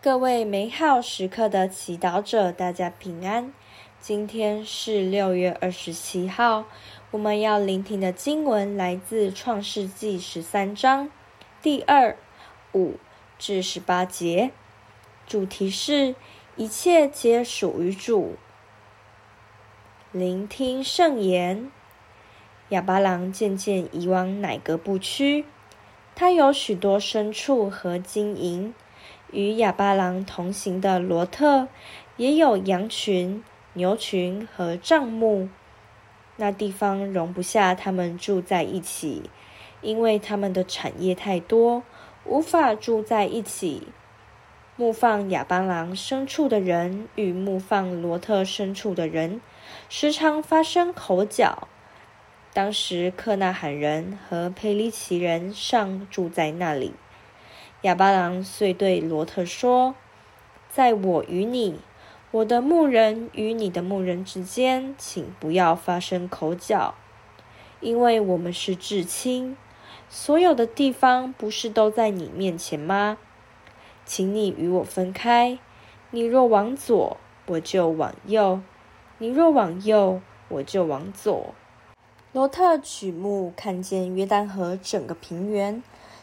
各位美好时刻的祈祷者，大家平安。今天是六月二十七号，我们要聆听的经文来自创世纪十三章第二、五至十八节，主题是一切皆属于主。聆听圣言。亚巴郎渐渐移往乃格布去，他有许多牲畜和金银。与亚巴郎同行的罗特也有羊群、牛群和帐幕，那地方容不下他们住在一起，因为他们的产业太多，无法住在一起。牧放亚巴郎牲畜的人与牧放罗特牲畜的人，时常发生口角。当时，克纳罕人和佩里奇人尚住在那里。亚巴郎遂对罗特说：“在我与你，我的牧人与你的牧人之间，请不要发生口角，因为我们是至亲。所有的地方不是都在你面前吗？请你与我分开。你若往左，我就往右；你若往右，我就往左。”罗特举目看见约旦河整个平原。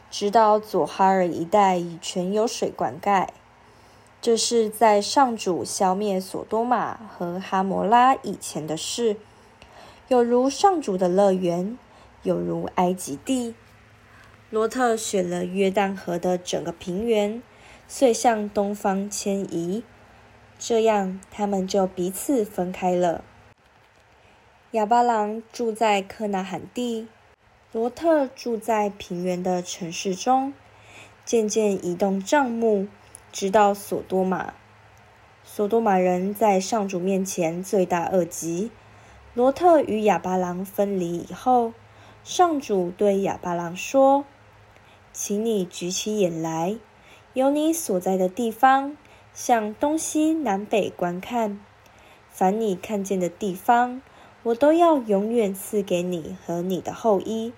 直到左哈尔一带已全有水灌溉，这是在上主消灭所多玛和哈摩拉以前的事，有如上主的乐园，有如埃及地。罗特选了约旦河的整个平原，遂向东方迁移，这样他们就彼此分开了。亚巴郎住在克纳罕地。罗特住在平原的城市中，渐渐移动帐幕，直到所多玛。所多玛人在上主面前罪大恶极。罗特与亚巴郎分离以后，上主对亚巴郎说：“请你举起眼来，由你所在的地方向东西南北观看，凡你看见的地方，我都要永远赐给你和你的后裔。”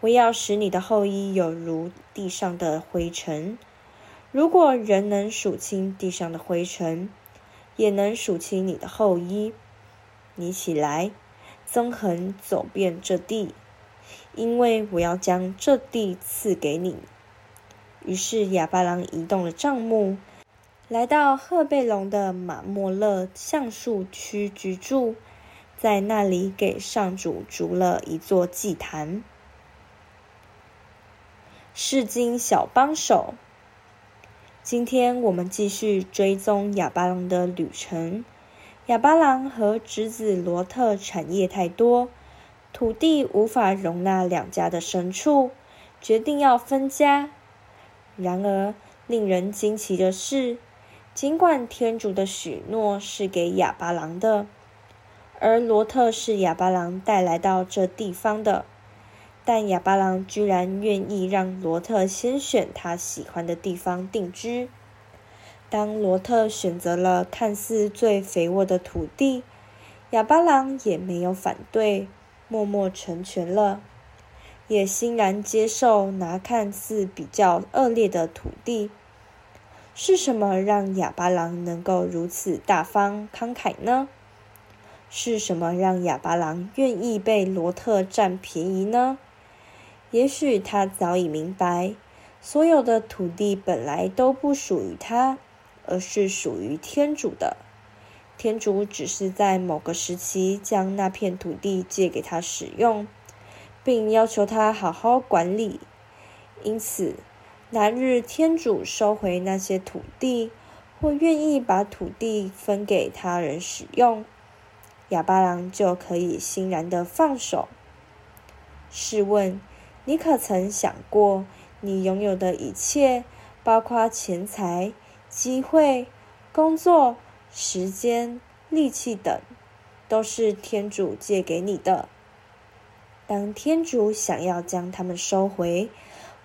我要使你的后裔有如地上的灰尘。如果人能数清地上的灰尘，也能数清你的后裔。你起来，纵横走遍这地，因为我要将这地赐给你。于是亚巴郎移动了帐幕，来到赫贝龙的马莫勒橡树区居住，在那里给上主筑了一座祭坛。圣经小帮手，今天我们继续追踪哑巴郎的旅程。哑巴郎和侄子罗特产业太多，土地无法容纳两家的牲畜，决定要分家。然而，令人惊奇的是，尽管天主的许诺是给哑巴郎的，而罗特是哑巴郎带来到这地方的。但亚巴郎居然愿意让罗特先选他喜欢的地方定居。当罗特选择了看似最肥沃的土地，亚巴郎也没有反对，默默成全了，也欣然接受拿看似比较恶劣的土地。是什么让亚巴郎能够如此大方慷慨呢？是什么让亚巴郎愿意被罗特占便宜呢？也许他早已明白，所有的土地本来都不属于他，而是属于天主的。天主只是在某个时期将那片土地借给他使用，并要求他好好管理。因此，哪日天主收回那些土地，或愿意把土地分给他人使用，亚巴郎就可以欣然地放手。试问，你可曾想过，你拥有的一切，包括钱财、机会、工作、时间、力气等，都是天主借给你的。当天主想要将它们收回，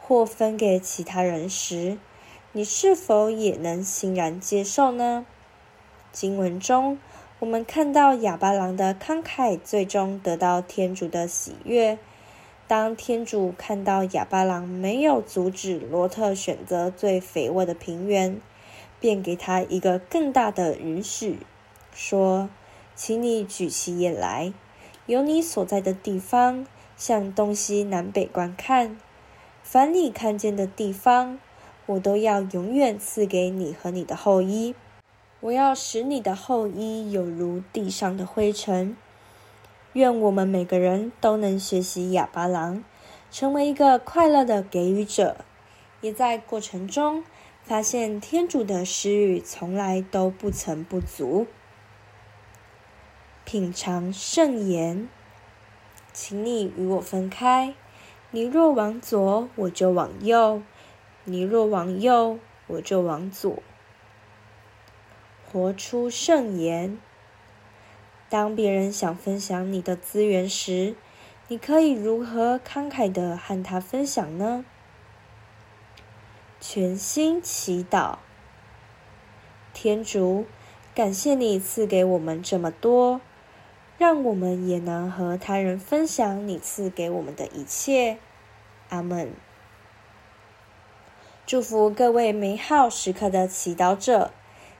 或分给其他人时，你是否也能欣然接受呢？经文中，我们看到亚巴郎的慷慨，最终得到天主的喜悦。当天主看到亚巴郎没有阻止罗特选择最肥沃的平原，便给他一个更大的允许，说：“请你举起眼来，由你所在的地方向东西南北观看，凡你看见的地方，我都要永远赐给你和你的后裔。我要使你的后裔有如地上的灰尘。愿我们每个人都能学习哑巴郎，成为一个快乐的给予者，也在过程中。”发现天主的施予从来都不曾不足。品尝圣言，请你与我分开。你若往左，我就往右；你若往右，我就往左。活出圣言。当别人想分享你的资源时，你可以如何慷慨的和他分享呢？全心祈祷，天主，感谢你赐给我们这么多，让我们也能和他人分享你赐给我们的一切。阿门。祝福各位美好时刻的祈祷者，